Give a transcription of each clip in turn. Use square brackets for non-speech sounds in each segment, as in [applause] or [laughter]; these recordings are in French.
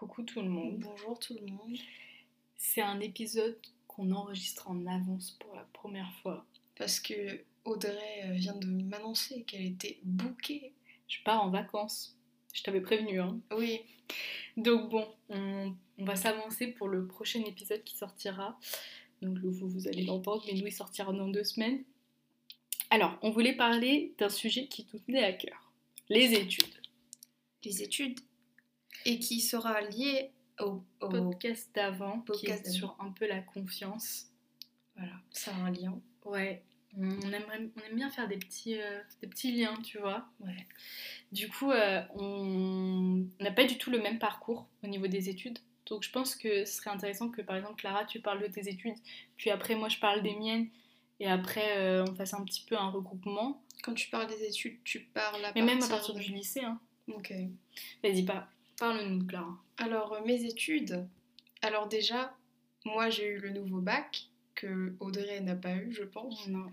Coucou tout le monde. Bonjour tout le monde. C'est un épisode qu'on enregistre en avance pour la première fois. Parce que Audrey euh, vient de m'annoncer qu'elle était bookée. Je pars en vacances. Je t'avais prévenu, hein. Oui. Donc bon, on, on va s'avancer pour le prochain épisode qui sortira. Donc vous, vous allez l'entendre, mais nous, il sortira dans deux semaines. Alors, on voulait parler d'un sujet qui nous tenait à cœur. Les études. Les études. Et qui sera lié au, au- Podcast d'avant, qui est sur un peu la confiance. Voilà, ça a un lien. Ouais, on, on aimerait, on aime bien faire des petits, euh, des petits liens, tu vois. Ouais. Du coup, euh, on n'a pas du tout le même parcours au niveau des études. Donc je pense que ce serait intéressant que par exemple Clara, tu parles de tes études, puis après moi je parle des miennes, et après euh, on fasse un petit peu un regroupement. Quand tu parles des études, tu parles à Mais même à partir partir du lycée. Hein. Ok. Vas-y, pas, parle-nous Clara. Alors, euh, mes études. Alors déjà, moi j'ai eu le nouveau bac que Audrey n'a pas eu, je pense. Non.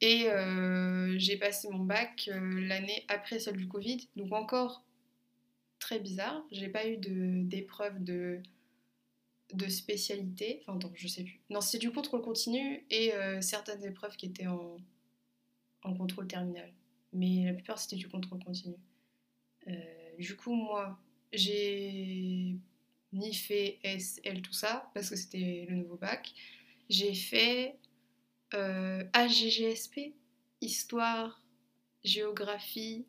Et euh, j'ai passé mon bac euh, l'année après celle du Covid, donc encore très bizarre. J'ai pas eu de- d'épreuve de, de spécialité. Enfin, non, je sais plus. Non, c'est du contrôle continu et euh, certaines épreuves qui étaient en, en contrôle terminal. Mais la plupart c'était du contrôle continu. Euh, du coup, moi, j'ai ni fait SL, tout ça, parce que c'était le nouveau bac. J'ai fait euh, HGGSP, histoire, géographie,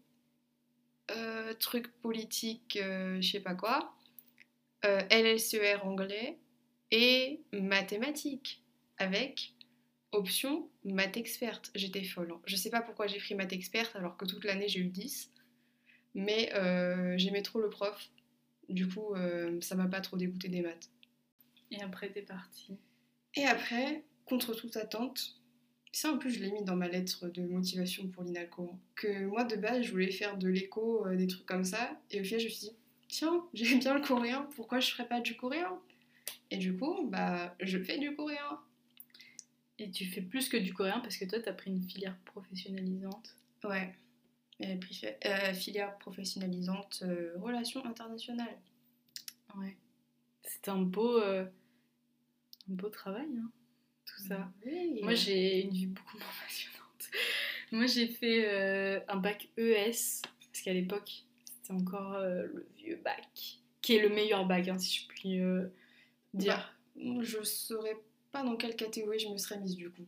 euh, trucs politiques, euh, je sais pas quoi, euh, LLCER anglais et mathématiques avec option maths experte. J'étais folle. hein. Je sais pas pourquoi j'ai pris maths experte alors que toute l'année j'ai eu 10, mais euh, j'aimais trop le prof. Du coup, euh, ça m'a pas trop dégoûté des maths. Et après t'es partie. Et après, contre toute attente, ça en plus je l'ai mis dans ma lettre de motivation pour l'INALCO, hein, que moi de base je voulais faire de l'éco, euh, des trucs comme ça, et au final je me suis dit, tiens, [laughs] j'aime bien le coréen, pourquoi je ferais pas du coréen? Et du coup, bah je fais du coréen. Et tu fais plus que du coréen parce que toi t'as pris une filière professionnalisante. Ouais. Euh, filière professionnalisante, euh, relations internationales. Ouais. C'est un beau, euh, un beau travail, hein, tout ça. Oui. Moi, j'ai une vie beaucoup moins passionnante. [laughs] Moi, j'ai fait un bac ES, parce qu'à l'époque, c'était encore le vieux bac, qui est le meilleur bac, hein, si je puis dire. Bah, je saurais pas dans quelle catégorie je me serais mise du coup.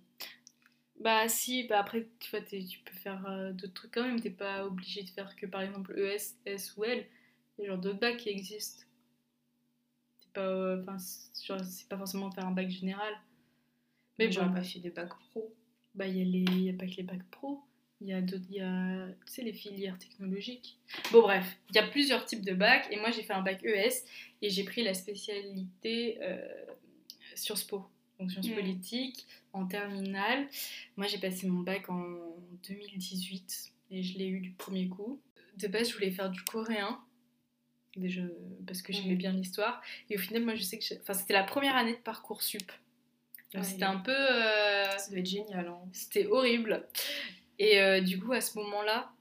Bah, si, bah après, tu vois, t'es- tu peux faire euh, d'autres trucs quand même, t'es pas obligé de faire que par exemple ES, S ou L. Il y a genre d'autres bacs qui existent. C'est pas, euh, enfin, c'est pas forcément faire un bac général. Mais Mais j'aurais bon. pas fait des bacs pro. Bah, il y, a les- y a pas que les bacs pro, il y a, d'autres- il y a tu sais, les filières technologiques. Bon, bref, il y a plusieurs types de bacs, et moi j'ai fait un bac ES, et j'ai pris la spécialité euh, Sciences Po, donc sciences Mm. politiques, en terminale. Moi j'ai passé mon bac en 2018, et je l'ai eu du premier coup. De base, je voulais faire du coréen. Déjà, parce que j'aimais Mm. bien l'histoire. Et au final, moi, je sais que... Enfin, c'était la première année de Parcoursup. Donc, Ouais. c'était un peu... euh, Ça doit être génial. Hein. c'était horrible. Et euh, du coup, à ce moment-là,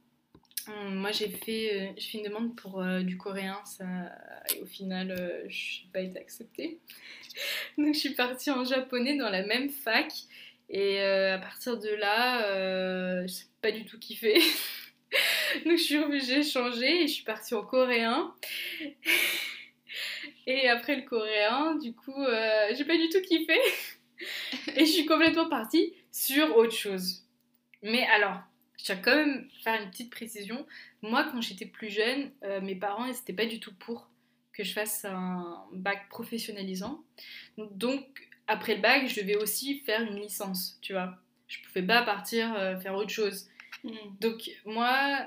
moi j'ai fait, euh, j'ai une demande pour euh, du coréen. Ça, et au final, euh, je n'ai pas été acceptée. [laughs] Donc je suis partie en japonais dans la même fac. Et à partir de là, je n'ai pas du tout kiffé. [laughs] Donc je suis obligée de changer et je suis partie en coréen. [laughs] Et après le coréen, du coup, j'ai pas du tout kiffé. Et je suis complètement partie sur autre chose. Mais alors, je tiens quand même faire une petite précision. Moi, quand j'étais plus jeune, euh, mes parents, ils n'étaient pas du tout pour que je fasse un bac professionnalisant. Donc, après le bac, je devais aussi faire une licence, tu vois. Je pouvais pas partir euh, faire autre chose. Donc, moi,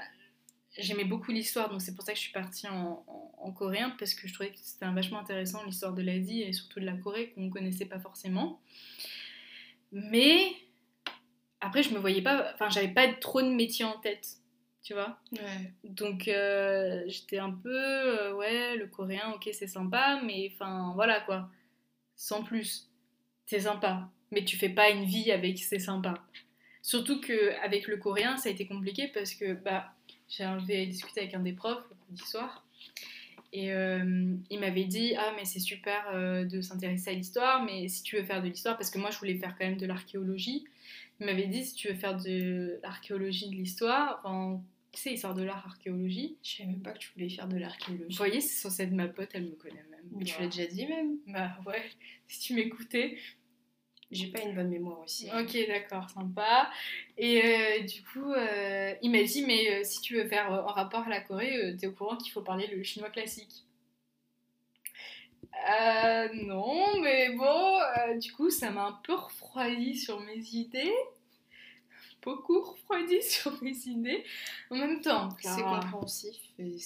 j'aimais beaucoup l'histoire, donc c'est pour ça que je suis partie en, en- en coréen, parce que je trouvais que c'était vachement intéressant, l'histoire de l'Asie et surtout de la Corée, qu'on ne connaissait pas forcément. Mais après, je me voyais pas, enfin, j'avais pas trop de métier en tête, tu vois. Ouais. Donc, euh, j'étais un peu, euh, ouais, le coréen, ok, c'est sympa, mais enfin, voilà quoi, sans plus. C'est sympa, mais tu fais pas une vie avec c'est sympa. Surtout qu'avec le coréen, ça a été compliqué parce que bah, j'ai enlevé discuter avec un des profs le lundi soir. Et euh, il m'avait dit Ah, mais c'est super euh, de s'intéresser à l'histoire, mais si tu veux faire de l'histoire, parce que moi je voulais faire quand même de l'archéologie, il m'avait dit Si tu veux faire de l'archéologie, de l'histoire, enfin, tu sais, histoire de l'art, archéologie. Je savais même pas que tu voulais faire de l'archéologie. Vous voyez, c'est censé être ma pote, elle me connaît même. Mais tu l'as déjà dit même. Bah ouais, si tu m'écoutais. J'ai pas une bonne mémoire aussi. Ok, d'accord, sympa. Et euh, du coup, euh, il m'a dit, mais euh, si tu veux faire en rapport à la Corée, t'es au courant qu'il faut parler le chinois classique. non, mais bon, du coup, ça m'a un peu refroidi sur mes idées. Beaucoup refroidi [laughs] sur mes idées. En même temps, c'est compréhensif. Et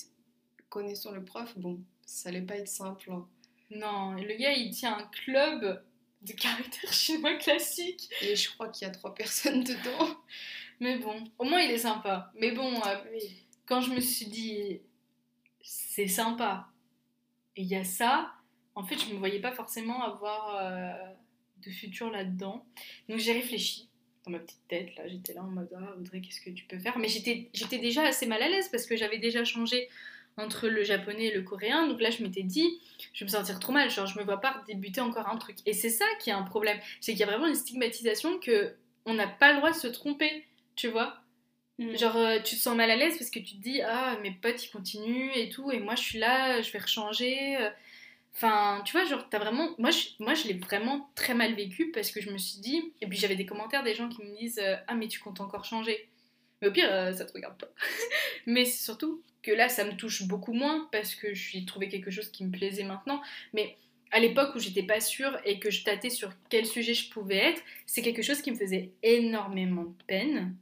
connaissant le prof, bon, ça allait pas être simple. Hein. Non, le gars, il tient un club de caractère [laughs] chinois classique. Et je crois qu'il y a trois personnes [laughs] dedans. Mais bon, au moins il est sympa. Mais bon, euh, quand je me suis dit, c'est sympa, et il y a ça, en fait, je ne me voyais pas forcément avoir euh, de futur là-dedans. Donc j'ai réfléchi dans ma petite tête, là, j'étais là en mode, ah Audrey, qu'est-ce que tu peux faire? Mais j'étais déjà assez mal à l'aise parce que j'avais déjà changé entre le japonais et le coréen. Donc là, je m'étais dit, je vais me sentir trop mal. Genre, je me vois pas débuter encore un truc. Et c'est ça qui est un problème. C'est qu'il y a vraiment une stigmatisation que on n'a pas le droit de se tromper, tu vois. Mm. Genre, euh, tu te sens mal à l'aise parce que tu te dis, ah, mes potes ils continuent et tout, et moi je suis là, je vais rechanger. Enfin, tu vois, genre, t'as vraiment. Moi, je, moi, je l'ai vraiment très mal vécu parce que je me suis dit. Et puis, j'avais des commentaires des gens qui me disent euh, Ah, mais tu comptes encore changer. Mais au pire, euh, ça te regarde pas. [laughs] mais c'est surtout que là, ça me touche beaucoup moins parce que je suis trouvé quelque chose qui me plaisait maintenant. Mais à l'époque où j'étais pas sûre et que je tâtais sur quel sujet je pouvais être, c'est quelque chose qui me faisait énormément de peine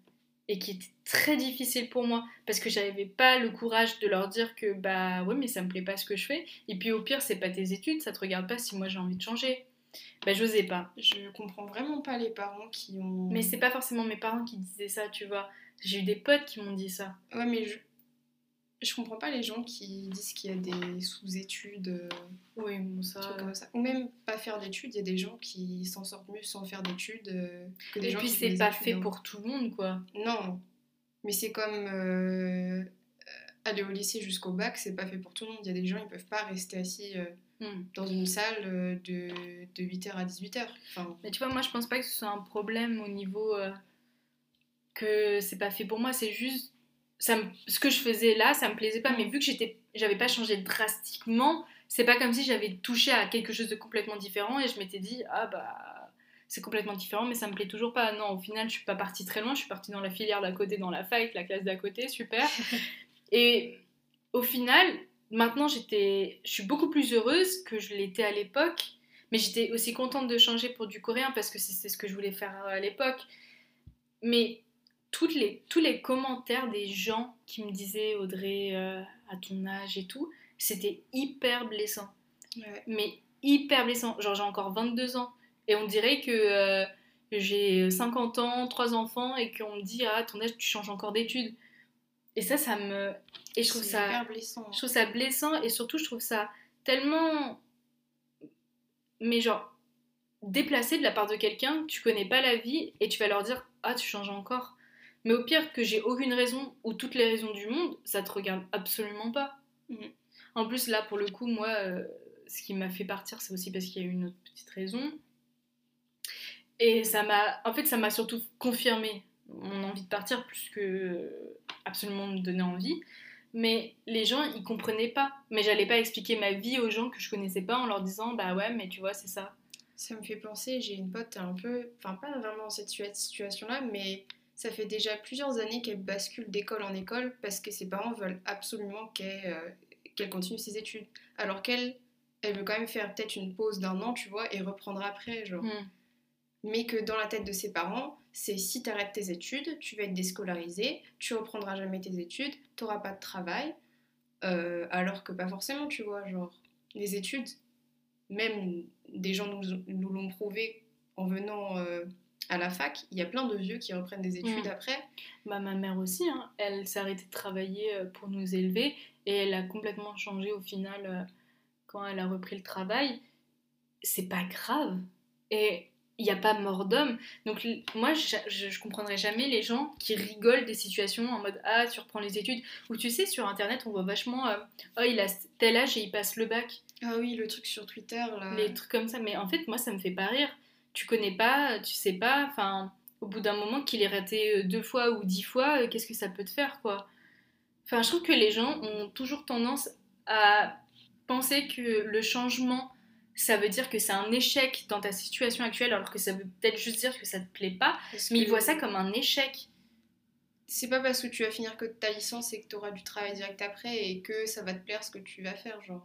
et qui était très difficile pour moi parce que j'avais pas le courage de leur dire que bah ouais mais ça me plaît pas ce que je fais. Et puis au pire c'est pas tes études ça te regarde pas si moi j'ai envie de changer. Bah j'osais pas. Je comprends vraiment pas les parents qui ont mais c'est pas forcément mes parents qui disaient ça tu vois. J'ai eu des potes qui m'ont dit ça. Ouais mais je je comprends pas les gens qui disent qu'il y a des sous-études. Euh, oui, ça... Comme ça. Ou même pas faire d'études. Il y a des gens qui s'en sortent mieux sans faire d'études euh, que des Et puis c'est pas fait hein. pour tout le monde, quoi. Non. Mais c'est comme euh, aller au lycée jusqu'au bac, c'est pas fait pour tout le monde. Il y a des gens, ils peuvent pas rester assis. Hmm. Dans une salle de, de 8h à 18h. Enfin... Mais tu vois, moi je pense pas que ce soit un problème au niveau que c'est pas fait pour moi, c'est juste ce que je faisais là, ça me plaisait pas, mais vu que j'étais, j'avais pas changé drastiquement, c'est pas comme si j'avais touché à quelque chose de complètement différent et je m'étais dit ah bah c'est complètement différent, mais ça me plaît toujours pas. Non, au final, je suis pas partie très loin, je suis partie dans la filière d'à côté, dans la fac, la classe d'à côté, super. [laughs] et au final, maintenant j'étais, je suis beaucoup plus heureuse que je l'étais à l'époque, mais j'étais aussi contente de changer pour du coréen parce que c'est ce que je voulais faire à l'époque. Mais toutes les, tous les commentaires des gens qui me disaient Audrey, euh, à ton âge et tout, c'était hyper blessant. Mais hyper blessant. Genre, j'ai encore 22 ans. Et on dirait que euh, j'ai 50 ans, 3 enfants, et qu'on me dit Ah, ton âge, tu changes encore d'études. Et ça, ça me. Et je trouve ça. Hyper blessant. Je trouve ça blessant, et surtout, je trouve ça tellement. Mais genre, déplacé de la part de quelqu'un, tu connais pas la vie, et tu vas leur dire Ah, tu changes encore. Mais au pire, que j'ai aucune raison ou toutes les raisons du monde, ça te regarde absolument pas. Mhm. En plus, là, pour le coup, moi, euh, ce qui m'a fait partir, c'est aussi parce qu'il y a eu une autre petite raison. Et ça m'a. En fait, ça m'a surtout confirmé mon envie de partir plus que absolument me donner envie. Mais les gens, ils comprenaient pas. Mais j'allais pas expliquer ma vie aux gens que je connaissais pas en leur disant Bah ouais, mais tu vois, c'est ça. Ça me fait penser, j'ai une pote un peu. Enfin, pas vraiment dans cette situation-là, mais ça fait déjà plusieurs années qu'elle bascule d'école en école parce que ses parents veulent absolument qu'elle euh, continue ses études. Alors qu'elle, elle veut quand même faire peut-être une pause d'un an, tu vois, et reprendre après, genre. Hmm. Mais que dans la tête de ses parents, c'est si tu arrêtes tes études, tu vas être déscolarisé, tu reprendras jamais tes études, tu n'auras pas de travail. Euh, alors que pas forcément, tu vois, genre, les études, même des gens nous, nous l'ont prouvé en venant euh, à la fac, il y a plein de vieux qui reprennent des études mm. après. Bah, ma mère aussi, hein. elle s'est arrêtée de travailler euh, pour nous élever et elle a complètement changé au final euh, quand elle a repris le travail. C'est pas grave. Et il n'y a pas mort d'homme. Donc moi, je, je, comprendrais jamais les gens qui rigolent des situations en mode ah tu reprends les études ou tu sais sur internet on voit vachement euh, oh il a tel âge et il passe le bac. Ah oui le truc sur Twitter là. Les trucs comme ça. Mais en fait moi ça me fait pas rire. Tu connais pas, tu sais pas. Enfin au bout d'un moment qu'il ait raté euh, deux fois ou dix fois, euh, qu'est-ce que ça peut te faire quoi? Enfin je trouve que les gens ont toujours tendance à penser que le changement ça veut dire que c'est un échec dans ta situation actuelle, alors que ça veut peut-être juste dire que ça te plaît pas, mais ils voient ça comme un échec. C'est pas parce que tu vas finir que ta licence et que tu auras du travail direct après et que ça va te plaire ce que tu vas faire, genre.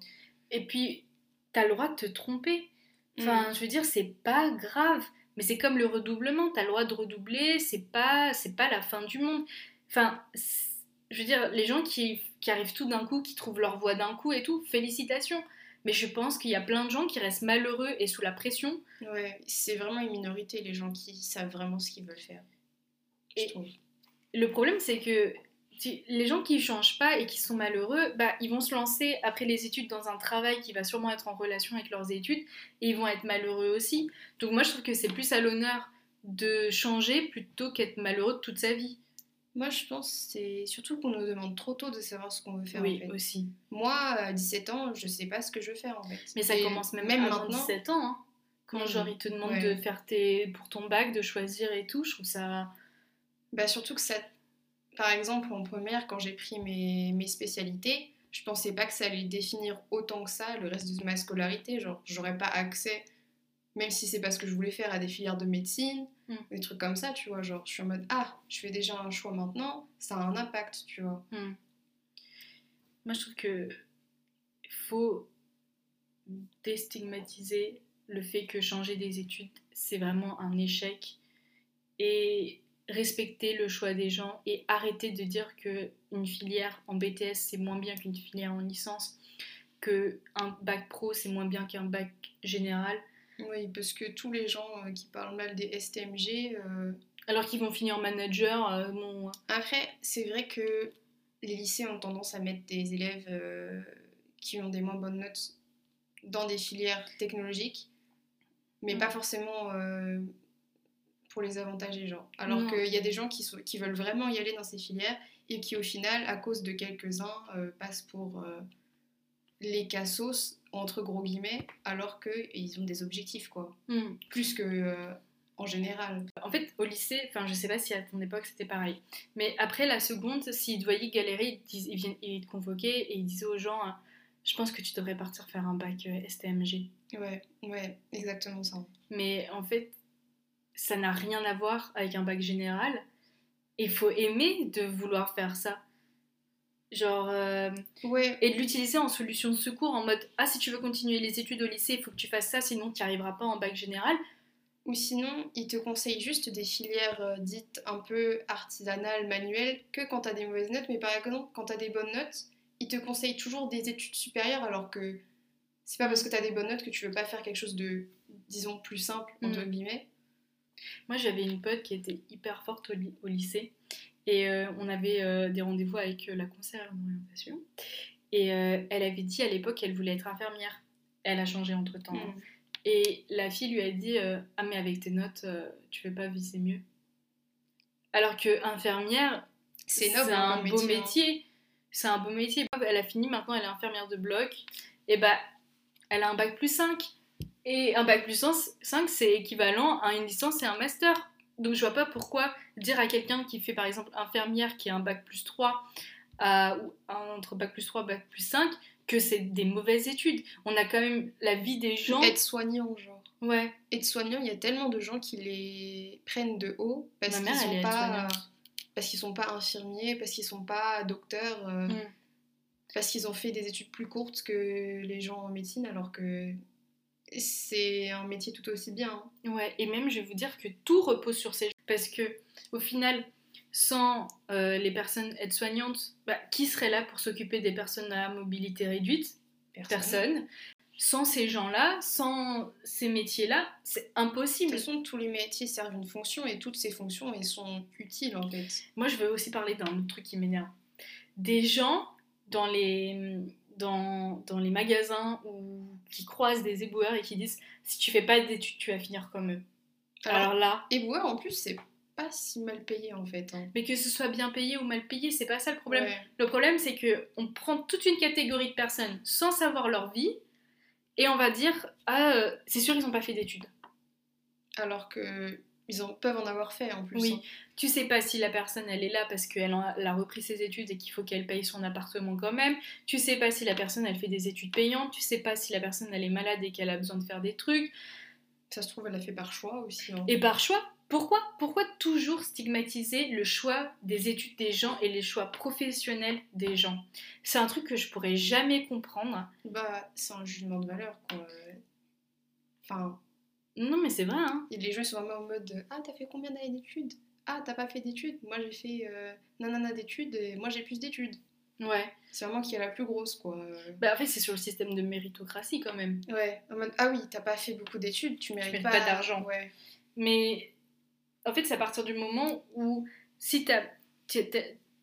Et puis, t'as le droit de te tromper. Enfin, mm. je veux dire, c'est pas grave. Mais c'est comme le redoublement, t'as le droit de redoubler, c'est pas, c'est pas la fin du monde. Enfin, je veux dire, les gens qui, qui arrivent tout d'un coup, qui trouvent leur voie d'un coup et tout, félicitations. Mais je pense qu'il y a plein de gens qui restent malheureux et sous la pression. Ouais, c'est vraiment une minorité, les gens qui savent vraiment ce qu'ils veulent faire. Et le problème, c'est que les gens qui ne changent pas et qui sont malheureux, bah, ils vont se lancer après les études dans un travail qui va sûrement être en relation avec leurs études et ils vont être malheureux aussi. Donc moi, je trouve que c'est plus à l'honneur de changer plutôt qu'être malheureux toute sa vie. Moi, je pense c'est surtout qu'on nous demande trop tôt de savoir ce qu'on veut faire. Oui, aussi. Moi, à 17 ans, je sais pas ce que je veux faire en fait. Mais ça commence même, même avant maintenant. 17 ans. Hein. Quand mmh. genre ils te demandent de faire tes pour ton bac, de choisir et tout, je trouve ça. Bah surtout que ça, par exemple en première, quand j'ai pris mes, mes spécialités, je pensais pas que ça allait définir autant que ça le reste de ma scolarité. Genre, j'aurais pas accès même si c'est parce que je voulais faire à des filières de médecine, mm. des trucs comme ça, tu vois. Genre, je suis en mode, ah, je fais déjà un choix maintenant, ça a un impact, tu vois. Mm. Moi, je trouve que faut déstigmatiser le fait que changer des études, c'est vraiment un échec et respecter le choix des gens et arrêter de dire que une filière en BTS c'est moins bien qu'une filière en licence, que un bac pro c'est moins bien qu'un bac général. Oui, parce que tous les gens euh, qui parlent mal des STMG. Euh, Alors qu'ils vont finir manager, euh, Après, c'est vrai que les lycées ont tendance à mettre des élèves qui ont des moins bonnes notes dans des filières technologiques, mais mm. pas forcément pour les avantager, genre. Alors qu'il y a des gens qui, sont, qui veulent vraiment y aller dans ces filières et qui, au final, à cause de quelques-uns, passent pour les cassos entre gros guillemets, alors qu'ils ont des objectifs, quoi. Hmm. Plus que euh, en général. En fait, au lycée, enfin, je sais pas si à ton époque c'était pareil, mais après la seconde, s'ils te voyaient galérer, ils, ils, viennent, ils te convoquaient et ils disaient aux gens Je pense que tu devrais partir faire un bac euh, STMG. Ouais, ouais, exactement ça. Mais en fait, ça n'a rien à voir avec un bac général. Il faut aimer de vouloir faire ça. Genre. Euh, ouais. Et de l'utiliser en solution de secours en mode Ah, si tu veux continuer les études au lycée, il faut que tu fasses ça, sinon tu n'y arriveras pas en bac général. Ou sinon, ils te conseillent juste des filières euh, dites un peu artisanales, manuelles, que quand tu as des mauvaises notes. Mais par exemple, quand tu as des bonnes notes, ils te conseillent toujours des études supérieures alors que c'est pas parce que tu as des bonnes notes que tu veux pas faire quelque chose de, disons, plus simple, entre mm. guillemets. Moi, j'avais une pote qui était hyper forte au lycée et euh, on avait euh, des rendez-vous avec euh, la conseillère d'orientation. Et elle avait dit à l'époque qu'elle voulait être infirmière. Elle a changé entre temps. Hein. Mm. Et la fille lui a dit Ah, mais avec tes notes, tu veux pas viser mieux Alors que infirmière, c'est un beau hein. métier. C'est un beau métier. Elle a fini, maintenant elle est infirmière de bloc. Et bah, elle a un bac plus 5. Et un bac plus 5, c'est équivalent à une licence et un master. Donc je vois pas pourquoi dire à quelqu'un qui fait par exemple infirmière qui a un bac plus 3 euh, ou entre bac plus 3 bac plus 5 que c'est des mauvaises études. On a quand même la vie des gens. Être soignant genre. Ouais. Être soignant, il y a tellement de gens qui les prennent de haut parce qu'ils sont pas parce qu'ils sont pas infirmiers, parce qu'ils sont pas docteurs, euh, mm. parce qu'ils ont fait des études plus courtes que les gens en médecine alors que c'est un métier tout aussi bien. Hein. Ouais, et même je vais vous dire que tout repose sur ces parce que au final, sans euh, les personnes aides-soignantes, bah, qui serait là pour s'occuper des personnes à mobilité réduite? Personne. Sans ces gens-là, sans ces métiers-là, c'est impossible. De toute façon, tous les métiers servent une fonction et toutes ces fonctions, elles sont utiles en fait. Moi, je veux aussi parler d'un autre truc qui m'énerve. Des gens dans les dans, dans, les magasins ou qui croisent des éboueurs et qui disent si tu fais pas d'études, tu vas finir comme eux. Alors, là, éboueur, en plus, c'est pas si mal payé en fait. hein. mais que ce soit bien payé ou mal payé, c'est pas ça le problème. Ouais. Le problème, c'est que on prend toute une catégorie de personnes sans savoir leur vie et on va dire ah euh, c'est sûr ils n'ont pas fait d'études. Alors que ils en, peuvent en avoir fait en plus. Oui. hein. Tu sais pas si la personne elle est là parce qu'elle a, elle a repris ses études et qu'il faut qu'elle paye son appartement quand même. Tu sais pas si la personne elle fait des études payantes. Tu sais pas si la personne elle est malade et qu'elle a besoin de faire des trucs. Ça se trouve, elle l'a fait par choix aussi. hein. Et par choix, pourquoi? Pourquoi toujours stigmatiser le choix des études des gens et les choix professionnels des gens? C'est un truc que je pourrais jamais comprendre. Bah, c'est un jugement de valeur quoi. Enfin, Non mais c'est vrai hein. et les gens sont vraiment en mode Ah, t'as fait combien d'années d'études Ah, t'as pas fait d'études? Moi j'ai fait euh, nanana d'études et moi j'ai plus d'études. Ouais. C'est vraiment qui est la plus grosse quoi. Bah en fait c'est sur le système de méritocratie quand même. Ouais, en mode Ah oui, t'as pas fait beaucoup d'études, tu mérites, mérites pas, pas d'argent. Ouais. Mais en fait, c'est à partir du moment où si t'as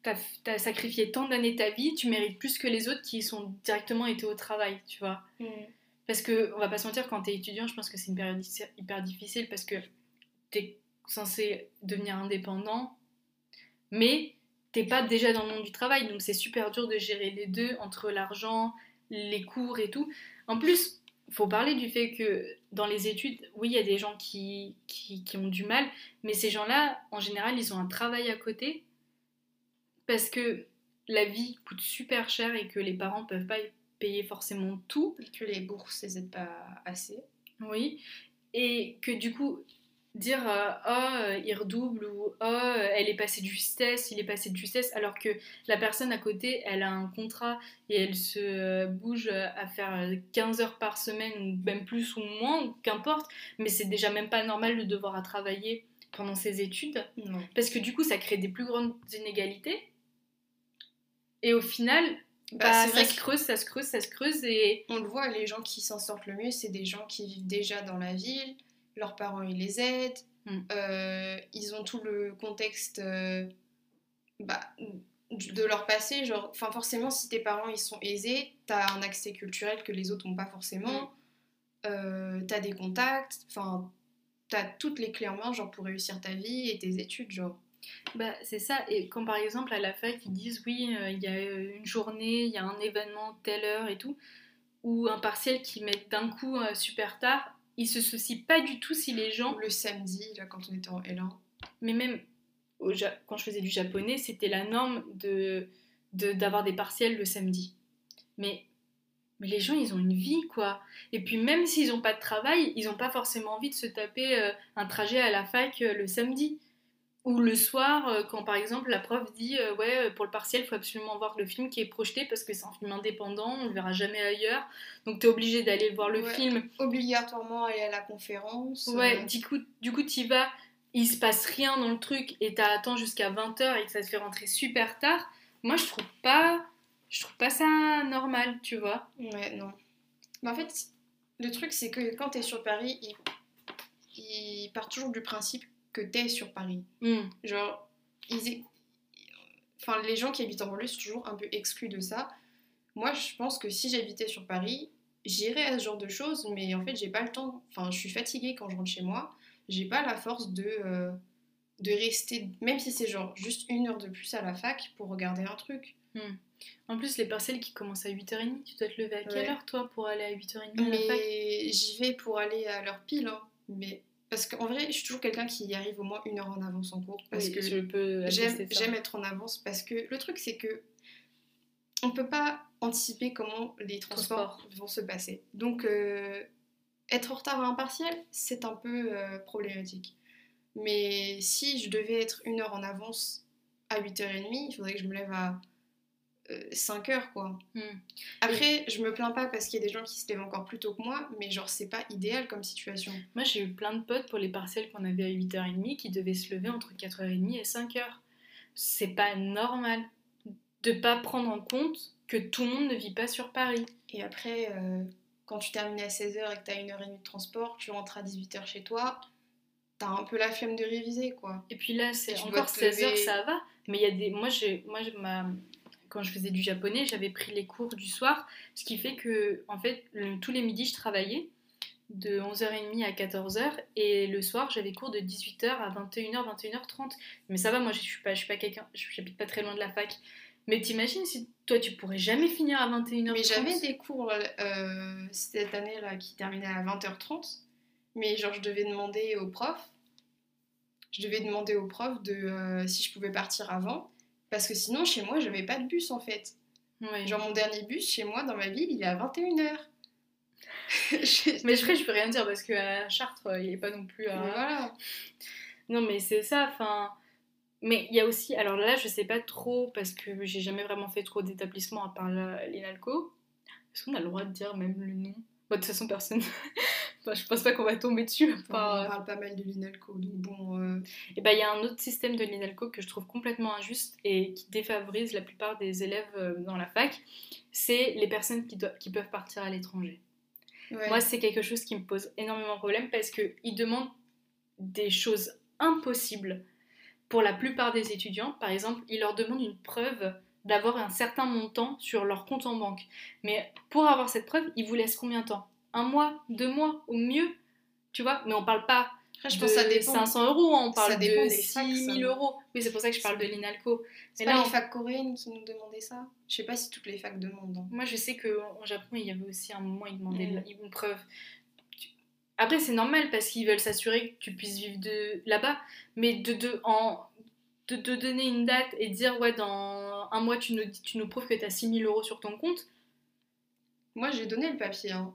as, as, sacrifié tant d'années de ta vie, tu mérites plus que les autres qui sont directement été au travail, tu vois. Mm. Parce que, on va pas se mentir, quand t'es étudiant, je pense que c'est une période hyper difficile parce que t'es censé devenir indépendant, mais t'es pas déjà dans le monde du travail, donc c'est super dur de gérer les deux entre l'argent, les cours et tout. En plus, faut parler du fait que dans les études, oui, il y a des gens qui, qui, ont du mal, mais ces gens-là, en général, ils ont un travail à côté parce que la vie coûte super cher et que les parents peuvent pas payer forcément tout. Et que les bourses, elles aident pas assez. Oui. Et que du coup, dire euh, oh il redouble ou oh elle est passée de justesse, il est passé de justesse, alors que la personne à côté elle a un contrat et elle se euh, bouge à faire 15 heures par semaine ou même plus ou moins, qu'importe, mais c'est déjà même pas normal de devoir à travailler pendant ses études Non. parce que du coup ça crée des plus grandes inégalités et au final Bah, bah, c'est ça vrai se que- creuse, ça se creuse, ça se creuse et On le voit, les gens qui s'en sortent le mieux, c'est des gens qui vivent déjà dans la ville, leurs parents ils les aident, Mm. euh, ils ont tout le contexte euh, bah, de leur passé. Genre, enfin forcément, si tes parents ils sont aisés, t'as un accès culturel que les autres n'ont pas forcément. Euh, t'as des contacts, enfin t'as toutes les clés en main genre pour réussir ta vie et tes études genre. Bah, c'est ça, et quand par exemple à la fac ils disent oui, euh, il y a euh, une journée, il y a un événement, telle heure et tout, ou un partiel qui met d'un coup euh, super tard, ils se soucient pas du tout si les gens, le samedi là quand on était en L1. mais même au Ja- quand je faisais du japonais, c'était la norme de de- d'avoir des partiels le samedi. Mais, mais les gens ils ont une vie quoi. Et puis même s'ils n'ont pas de travail, ils n'ont pas forcément envie de se taper euh, un trajet à la fac euh, le samedi. Ou le soir, euh, quand par exemple la prof dit euh, Ouais, euh, pour le partiel, il faut absolument voir le film qui est projeté parce que c'est un film indépendant, on le verra jamais ailleurs. Donc t'es obligé d'aller voir le Ouais. film. Obligatoirement aller à la conférence. Ouais, euh, du coup, du coup t'y vas, il se passe rien dans le truc et t'attends jusqu'à 20h et que ça te fait rentrer super tard. Moi je trouve pas. Je trouve pas ça normal, tu vois. Ouais, non. Mais en fait, le truc, c'est que quand t'es sur Paris, ils, ils partent toujours du principe que t'es sur Paris. Hmm. Genre, ils... enfin, les gens qui habitent en banlieue sont toujours un peu exclus de ça. Moi, je pense que si j'habitais sur Paris, j'irais à ce genre de choses, mais en fait, j'ai pas le temps. Enfin, je suis fatiguée quand je rentre chez moi. J'ai pas la force de, euh, de rester, même si c'est genre juste une heure de plus à la fac pour regarder un truc. En plus, les parcelles qui commencent à 8h30, tu dois te lever à quelle heure toi pour aller à 8h30 à Mais j'y vais pour aller à l'heure pile. hein. Mais parce qu'en vrai, je suis toujours quelqu'un qui y arrive au moins une heure en avance en cours. Parce Oui, que je peux j'aime être en avance. Parce que le truc, c'est que on peut pas anticiper comment les transports Transport. vont se passer. Donc, euh, être en retard à un partiel, c'est un peu euh, problématique. Mais si je devais être une heure en avance à 8h30, il faudrait que je me lève à 5h, quoi. Hmm. Après, je me plains pas parce qu'il y a des gens qui se lèvent encore plus tôt que moi, mais genre, c'est pas idéal comme situation. Moi, j'ai eu plein de potes pour les parcelles qu'on avait à 8h30 qui devaient se lever entre 4h30 et 5h. C'est pas normal de pas prendre en compte que tout le monde ne vit pas sur Paris. Et après, euh, quand tu termines à 16h et que t'as une heure et demie de transport, tu rentres à 18h chez toi, t'as un peu la flemme de réviser, quoi. Et puis là, c'est encore dois te 16h, lever. ça va. Mais il y a des. Moi, j'ai... Moi, ma... quand je faisais du japonais, j'avais pris les cours du soir, ce qui fait que, tous les midis, je travaillais. de 11h30 à 14h et le soir j'avais cours de 18h à 21h, 21h30. Mais ça va, moi je suis pas, suis pas quelqu'un, j'habite pas très loin de la fac. Mais t'imagines si toi tu pourrais jamais finir à 21h30 Mais j'avais des cours euh, cette année là qui terminaient à 20h30. Mais genre je devais demander au prof, je devais demander au prof de euh, si je pouvais partir avant. Parce que sinon chez moi j'avais pas de bus en fait. Genre mon dernier bus chez moi dans ma ville il est à 21h. [laughs] Mais je, je peux rien dire parce qu'à Chartres il est pas non plus à... Mais voilà. Non mais c'est ça, enfin... Mais il y a aussi, alors là je sais pas trop parce que j'ai jamais vraiment fait trop d'établissements à part l'INALCO. Est-ce qu'on a le droit de dire même le nom? Bah, De toute façon personne... [laughs] je pense pas qu'on va tomber dessus. Enfin, on parle pas mal de l'INALCO donc bon. euh, Et bah il y a un autre système de l'INALCO que je trouve complètement injuste et qui défavorise la plupart des élèves euh, dans la fac, c'est les personnes qui, doivent- qui peuvent partir à l'étranger. ouais. Moi, c'est quelque chose qui me pose énormément de problème parce qu'ils demandent des choses impossibles pour la plupart des étudiants. Par exemple, ils leur demandent une preuve d'avoir un certain montant sur leur compte en banque. Mais pour avoir cette preuve, ils vous laissent combien de temps? Un mois Deux mois Au mieux Tu vois Mais on parle pas Après, je de pense que ça dépend. 500 euros, on parle Ça dépend de des facs, 6 000 ça. euros. Oui, c'est pour ça que je parle de l'INALCO. C'est pas là, les on- facs coréennes qui nous demandaient ça Je sais pas si toutes les facs demandent. hein. Moi, je sais qu'au Japon, il y avait aussi un moment, ils demandaient une preuve. Tu- Après, c'est normal parce qu'ils veulent s'assurer que tu puisses vivre de là-bas, mais de, de, en, de te donner une date et dire, ouais, dans un mois, tu nous, dis- tu nous prouves que tu as 6 000 euros sur ton compte. Moi, j'ai donné le papier. hein.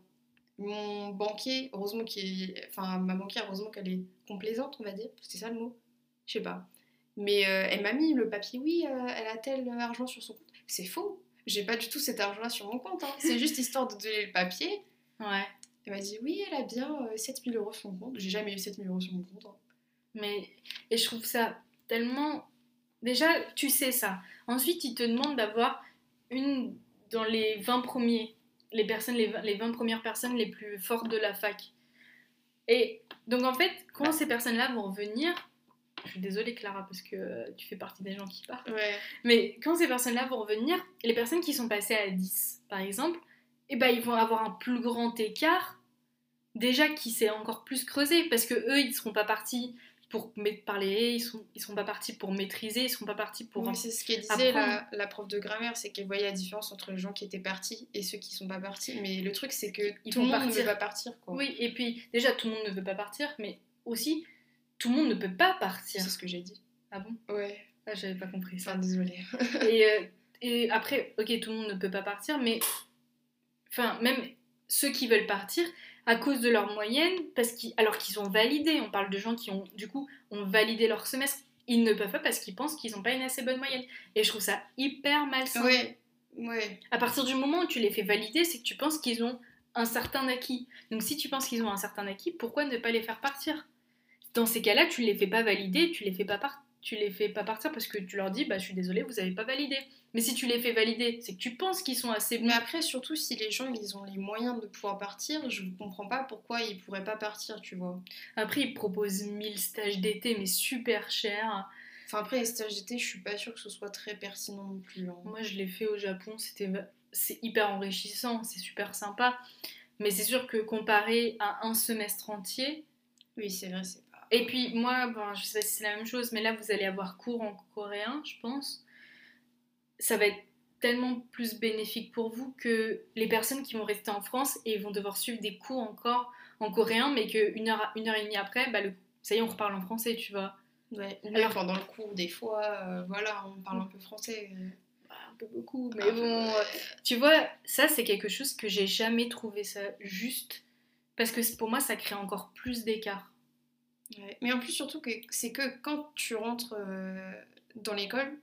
Mon banquier, heureusement qu'il est... Enfin, ma banquière, heureusement qu'elle est complaisante, on va dire. C'est ça le mot Je sais pas. Mais euh, elle m'a mis le papier, oui, euh, elle a tel argent sur son compte. C'est faux. J'ai pas du tout cet argent-là sur mon compte. hein. C'est juste histoire de donner le papier. Ouais. Elle m'a dit, oui, elle a bien euh, 7000 euros sur son compte. J'ai jamais eu 7000 euros sur mon compte. hein. Mais, et je trouve ça tellement. Déjà, tu sais ça. Ensuite, ils te demandent d'avoir une dans les 20 premiers, les personnes, les 20, les 20 premières personnes les plus fortes de la fac. Et donc, en fait, quand ces personnes-là vont revenir, je suis désolée, Clara, parce que tu fais partie des gens qui partent. Ouais. Mais quand ces personnes-là vont revenir, les personnes qui sont passées à 10, par exemple, eh ben, ils vont avoir un plus grand écart, déjà qui s'est encore plus creusé, parce que eux, ils ne seront pas partis pour parler, ils sont, ils seront pas partis pour maîtriser, ils seront pas partis pour... Oui, c'est ce qu'elle disait la, la prof de grammaire, c'est qu'elle voyait la différence entre les gens qui étaient partis et ceux qui sont pas partis. Mais le truc, c'est que Ils tout le monde ne veut pas partir. Quoi. Oui, et puis déjà, tout le monde ne veut pas partir, mais aussi, tout le monde ne peut pas partir. C'est ce que j'ai dit. Ah bon? Ouais. Ah, j'avais pas compris ça. Enfin, désolée. [laughs] et, euh, et après, ok, tout le monde ne peut pas partir, mais enfin, même ceux qui veulent partir, à cause de leur moyenne, parce qu'ils, alors qu'ils ont validé, on parle de gens qui ont, du coup, ont validé leur semestre, ils ne peuvent pas parce qu'ils pensent qu'ils n'ont pas une assez bonne moyenne. Et je trouve ça hyper malsain. Ouais. Ouais. À partir du moment où tu les fais valider, c'est que tu penses qu'ils ont un certain acquis. Donc si tu penses qu'ils ont un certain acquis, pourquoi ne pas les faire partir? Dans ces cas-là, tu les fais pas valider, tu les fais pas partir. Tu les fais pas partir parce que tu leur dis bah je suis désolée vous avez pas validé. Mais si tu les fais valider, c'est que tu penses qu'ils sont assez bons. Mais après, surtout, si les gens ils ont les moyens de pouvoir partir, je ne comprends pas pourquoi ils pourraient pas partir, tu vois. Après ils proposent 1000 stages d'été mais super chers. Enfin, après, les stages d'été, je suis pas sûre que ce soit très pertinent non plus. hein. Moi je l'ai fait au Japon, c'était c'est hyper enrichissant, c'est super sympa. Mais c'est sûr que comparé à un semestre entier, Oui, c'est vrai, c'est. Et puis moi, bon, je sais pas si c'est la même chose, mais là vous allez avoir cours en coréen, je pense. Ça va être tellement plus bénéfique pour vous que les personnes qui vont rester en France et vont devoir suivre des cours encore en coréen, mais qu'une heure, une heure et demie après, bah, le, ça y est, on reparle en français, tu vois. Ouais. Ou Alors- pendant le cours, des fois, euh, voilà, on parle un peu français. euh. Bah, un peu beaucoup, mais Ah, bon. ouais. euh, Tu vois, ça c'est quelque chose que j'ai jamais trouvé ça juste, parce que pour moi ça crée encore plus d'écart. Ouais. Mais en plus, surtout, que c'est que quand tu rentres euh, dans l'école,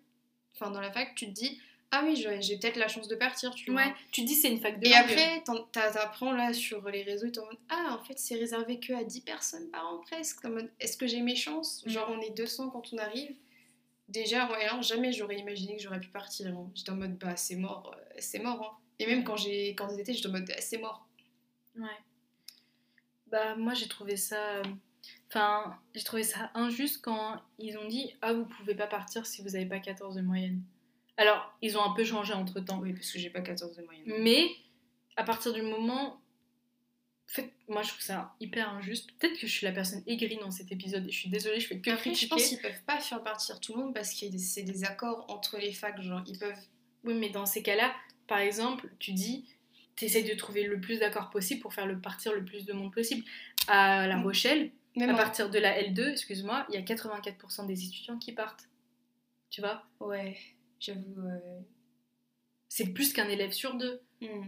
enfin dans la fac, tu te dis Ah oui, j'ai peut-être la chance de partir, tu vois. Ouais, tu te dis c'est une fac de Et après, t'apprends là sur les réseaux, t'es en mode Ah, en fait, c'est réservé que à 10 personnes par an presque. Est-ce que j'ai mes chances? Mm. Genre, on est 200 quand on arrive. Déjà, ouais, alors, jamais j'aurais imaginé que j'aurais pu partir. hein. J'étais en mode Bah, c'est mort, euh, c'est mort. hein. Et même quand j'ai quand j'étais, j'étais en mode Ah, C'est mort. Ouais. Bah moi j'ai trouvé ça, euh, enfin j'ai trouvé ça injuste quand ils ont dit ah vous pouvez pas partir si vous n'avez pas 14 de moyenne. Alors ils ont un peu changé entre temps, Oui, parce que j'ai pas 14 de moyenne. mais à partir du moment, faites- moi je trouve ça hyper injuste. Peut-être que je suis la personne aigrie dans cet épisode et je suis désolée, je fais que Après, je critiquer. pense qu'ils peuvent pas faire partir tout le monde parce que c'est des accords entre les facs. Genre, ils peuvent. Oui, mais dans ces cas-là, par exemple, tu dis, tu essayes de trouver le plus d'accords possible pour faire le partir le plus de monde possible. À La Mm. Rochelle, Même à en- partir de la L2, excuse-moi, il y a 84% des étudiants qui partent. Tu vois? Ouais, j'avoue. euh, C'est plus qu'un élève sur deux. hmm.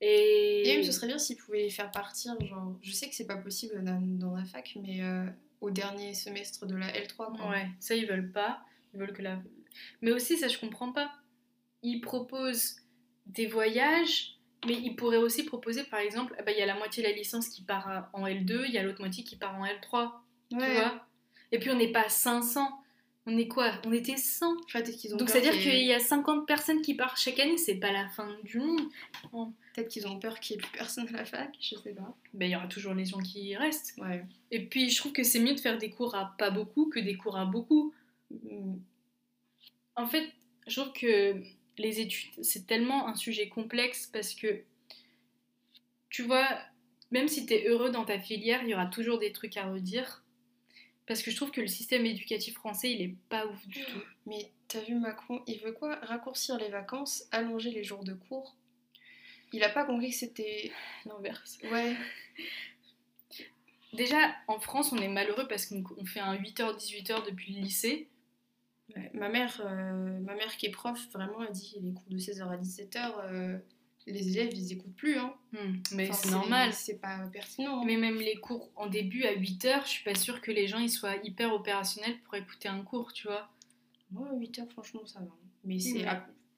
Et, Et même, ce serait bien s'ils pouvaient les faire partir. Genre, je sais que c'est pas possible dans, dans la fac, mais euh, au dernier semestre de la L3. Quoi. Ouais, ça ils veulent pas. Ils veulent que la. Mais aussi, ça je comprends pas. Ils proposent des voyages, mais ils pourraient aussi proposer, par exemple, ah bah, il y a la moitié de la licence qui part à- en L2, il y a l'autre moitié qui part en L3. Tu vois Et puis on n'est pas à 500. On est quoi? On était 100. Enfin, peut-être qu'ils ont Donc c'est-à-dire qu'il y qu'il ait- y a 50 personnes qui partent chaque année, c'est pas la fin du monde. Peut-être qu'ils ont peur qu'il n'y ait plus personne à la fac, je sais pas. Ben, il y aura toujours les gens qui restent. Ouais. Et puis je trouve que c'est mieux de faire des cours à pas beaucoup que des cours à beaucoup. Hmm. En fait, je trouve que les études, c'est tellement un sujet complexe parce que, tu vois, même si tu es heureux dans ta filière, il y aura toujours des trucs à redire. Parce que je trouve que le système éducatif français, il est pas ouf du tout. Mais t'as vu Macron, il veut quoi? Raccourcir les vacances, allonger les jours de cours. Il a pas compris que c'était. [sighs] L'inverse. Ouais. Déjà, en France, on est malheureux parce qu'on on fait un 8h-18h depuis le lycée. Ouais. Ma mère, euh, ma mère qui est prof, vraiment, elle dit les cours de 16h à 17h, euh, les élèves ils écoutent plus. Hein. Hmm, mais Enfin, c'est normal. C'est pas pertinent. hein. Mais même les cours en début à 8h, je suis pas sûre que les gens ils soient hyper opérationnels pour écouter un cours, tu vois. Moi, 8h, franchement, ça va. Mais c'est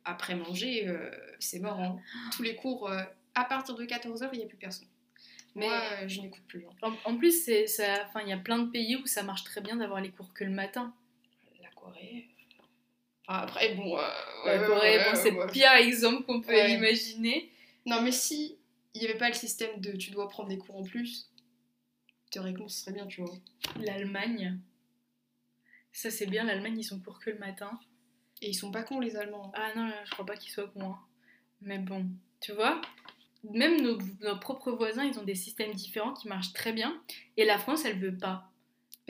après manger, euh, c'est mort. hein. Tous les cours, à partir de 14h, il n'y a plus personne. Mais- Moi, je n'écoute plus. hein. En, en plus, c'est ça. Enfin, il y a plein de pays où ça marche très bien d'avoir les cours que le matin. Corée. Enfin, après, bon. euh, ouais, Corée, ouais, bon, c'est le pire exemple qu'on peut imaginer. Non, mais si il n'y avait pas le système de tu dois prendre des cours en plus, théoriquement, ce serait bien, tu vois. L'Allemagne, ça c'est bien. L'Allemagne, ils sont cours que le matin. Et ils sont pas cons, les Allemands. Ah non, je crois pas qu'ils soient cons. hein. Mais bon, tu vois, même nos, nos propres voisins, ils ont des systèmes différents qui marchent très bien. Et la France, elle veut pas.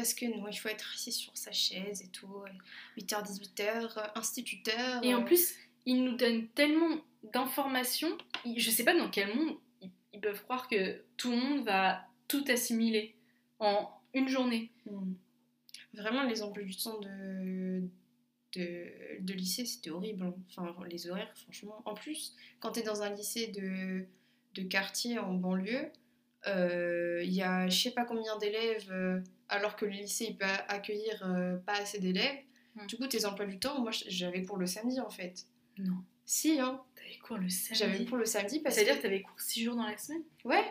Parce que non, il faut être assis sur sa chaise et tout. 8h, 18h, instituteur. Et en euh, plus, ils nous donnent tellement d'informations. Je sais pas dans quel monde ils, peuvent croire que tout le monde va tout assimiler en une journée. hmm. Vraiment, les emplois du temps de, de, de lycée, c'était horrible. hein. Enfin, les horaires, franchement. En plus, quand tu es dans un lycée de, de quartier en banlieue, euh, il y a je sais pas combien d'élèves, euh, alors que le lycée il peut accueillir euh, pas assez d'élèves. Hmm. Du coup, tes emplois du temps, moi j'avais cours le samedi en fait. Non. Si, hein, T'avais cours le j'avais samedi. cours le samedi parce C'est-à-dire que. t'avais cours 6 jours dans la semaine? Ouais.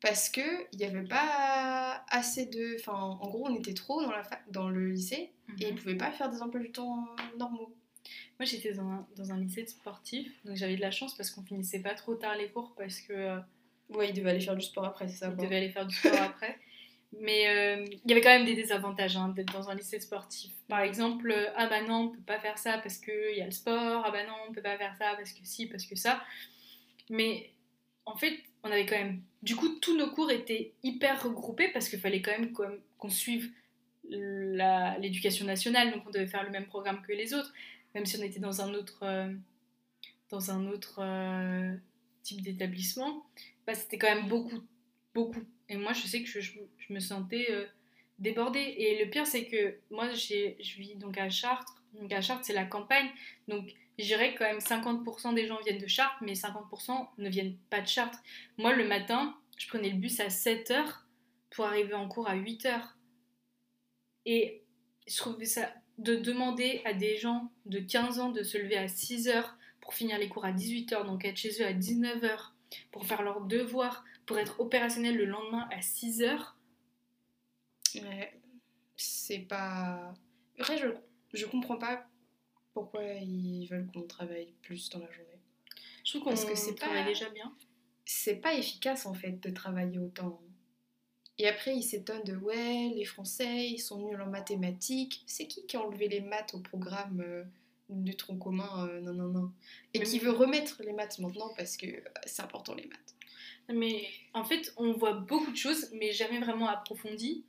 Parce que il n'y avait pas assez de. Enfin, en gros, on était trop dans, la fa- dans le lycée et ils Mhm. pouvaient pas faire des emplois du temps normaux. Moi j'étais dans un, dans un lycée de sportif, donc j'avais de la chance parce qu'on finissait pas trop tard les cours parce que euh, Ouais, ils devaient aller faire du sport après, c'est ça quoi. devait aller faire du sport après. [laughs] Mais euh, il y avait quand même des désavantages hein, d'être dans un lycée sportif. Par exemple, euh, ah bah non, on peut pas faire ça parce qu'il y a le sport, ah bah non, on peut pas faire ça parce que si, parce que ça. Mais en fait, on avait quand même. Du coup, tous nos cours étaient hyper regroupés parce qu'il fallait quand même qu'on suive l'éducation nationale, donc on devait faire le même programme que les autres, même si on était dans un autre, euh, dans un autre type d'établissement. Bah, c'était quand même beaucoup, beaucoup. Et moi, je sais que je, me sentais euh, débordée. Et le pire, c'est que moi, je vis donc à Chartres. Donc à Chartres, c'est la campagne. Donc je dirais quand même 50% des gens viennent de Chartres, mais 50% ne viennent pas de Chartres. Moi, le matin, je prenais le bus à 7h pour arriver en cours à 8h. Et je trouvais ça de demander à des gens de 15 ans de se lever à 6h pour finir les cours à 18h, donc être chez eux à 19h, pour faire leurs devoirs, pour être opérationnel le lendemain à 6h. Ouais, c'est pas. Après, je, je comprends pas pourquoi ils veulent qu'on travaille plus dans la journée. Je trouve qu'on Parce que c'est pas- déjà bien. C'est pas efficace en fait de travailler autant. Et après, ils s'étonnent de ouais, les Français, ils sont nuls en mathématiques. C'est qui qui a enlevé les maths au programme euh, du tronc commun euh, Non, non, non. Et Mais- qui veut remettre les maths maintenant parce que euh, c'est important les maths. Mais en fait, on voit beaucoup de choses, mais jamais vraiment approfondies.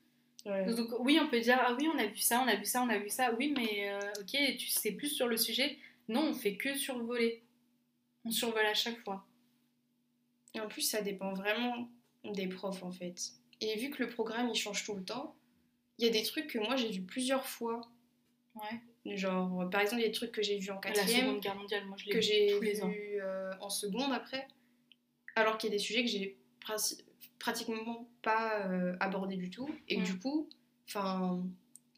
Ouais. Donc oui, on peut dire ah oui, on a vu ça, on a vu ça, on a vu ça. Oui, mais euh, ok, tu sais plus sur le sujet. Non, on fait que survoler. On survole à chaque fois. Et en plus, ça dépend vraiment des profs en fait. Et vu que le programme il change tout le temps, il y a des trucs que moi j'ai vu plusieurs fois. Ouais. Genre, par exemple, il y a des trucs que j'ai vus en quatrième, Guerre mondiale, moi je l'ai que j'ai tous les ans. vu euh, en seconde après, alors qu'il y a des sujets que j'ai pratiquement pas euh, abordés du tout, et que Mm. du coup, enfin,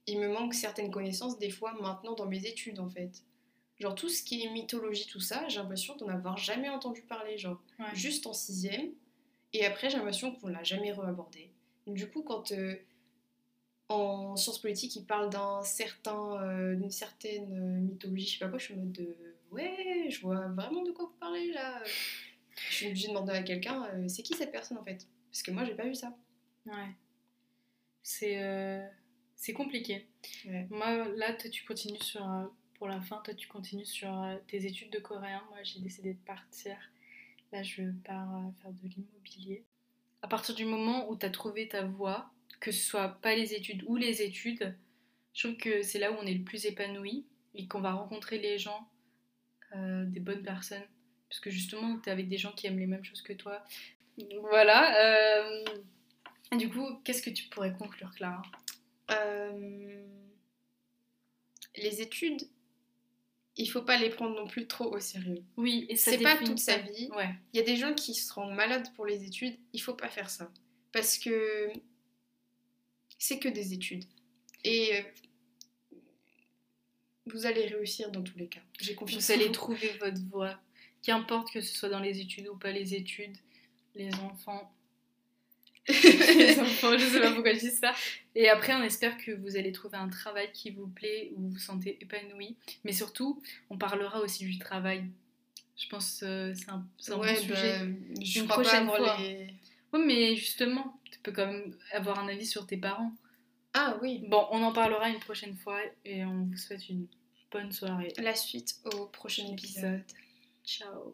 il me manque certaines connaissances des fois maintenant dans mes études en fait. Genre tout ce qui est mythologie, tout ça, j'ai l'impression d'en avoir jamais entendu parler, genre Ouais. juste en sixième, et après j'ai l'impression qu'on l'a jamais re-abordé. Du coup, quand euh, en sciences politiques, ils parlent d'un certain, euh, d'une certaine euh, mythologie, je sais pas quoi, je suis en mode de ouais, je vois vraiment de quoi vous parlez là. Je suis obligée de demander à quelqu'un, euh, c'est qui cette personne en fait? Parce que moi j'ai pas vu ça. Ouais. C'est euh, c'est compliqué. Ouais. Moi, là, toi, tu continues sur. pour la fin, toi, tu continues sur tes études de coréen. Moi, j'ai décidé de partir. Là, je pars faire de l'immobilier. À partir du moment où tu as trouvé ta voie, que ce soit pas les études ou les études, je trouve que c'est là où on est le plus épanoui et qu'on va rencontrer les gens, euh, des bonnes personnes. Parce que justement, tu es avec des gens qui aiment les mêmes choses que toi. Voilà. euh, Du coup, qu'est-ce que tu pourrais conclure, Clara? Euh, Les études, il faut pas les prendre non plus trop au sérieux. Oui, et ça C'est pas toute sa vie. Ouais. Il y a des gens qui se rendent malades pour les études, il faut pas faire ça. Parce que c'est que des études. Et euh, vous allez réussir dans tous les cas. J'ai confiance Vous allez trouver votre voie. Qu'importe que ce soit dans les études ou pas les études, les enfants. [laughs] les enfants, je sais pas pourquoi je dis ça. Et après, on espère que vous allez trouver un travail qui vous plaît, où vous vous sentez épanoui. Mais surtout, on parlera aussi du travail. Je pense que c'est un, c'est un Ouais, bon sujet. bah, je Une crois pas prochaine avoir fois. les... Oui, mais justement, tu peux quand même avoir un avis sur tes parents. Ah oui, Bon, on en parlera une prochaine fois et on vous souhaite une bonne soirée. la suite au prochain épisode. Ciao